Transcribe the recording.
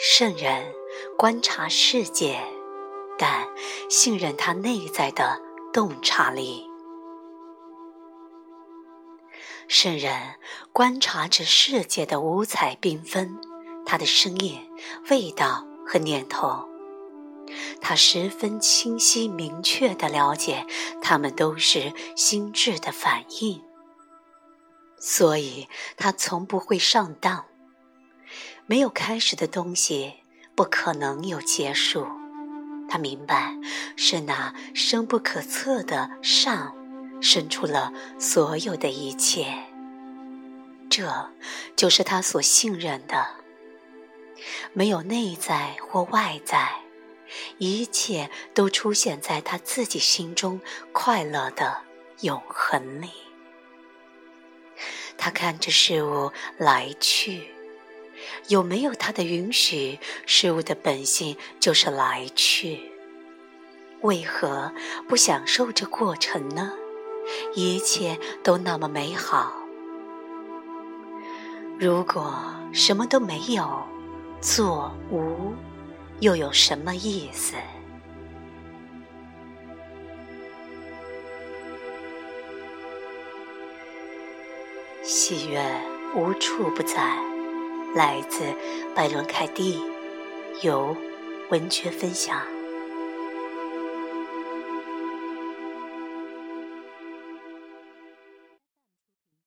圣人观察世界，但信任他内在的洞察力。圣人观察着世界的五彩缤纷，他的声音、味道和念头，他十分清晰明确地了解，他们都是心智的反应，所以他从不会上当。没有开始的东西，不可能有结束。他明白，是那深不可测的上，生出了所有的一切。这就是他所信任的。没有内在或外在，一切都出现在他自己心中快乐的永恒里。他看着事物来去。有没有他的允许？事物的本性就是来去。为何不享受这过程呢？一切都那么美好。如果什么都没有，做无，又有什么意思？喜悦无处不在。来自拜伦凯蒂，由文学分享。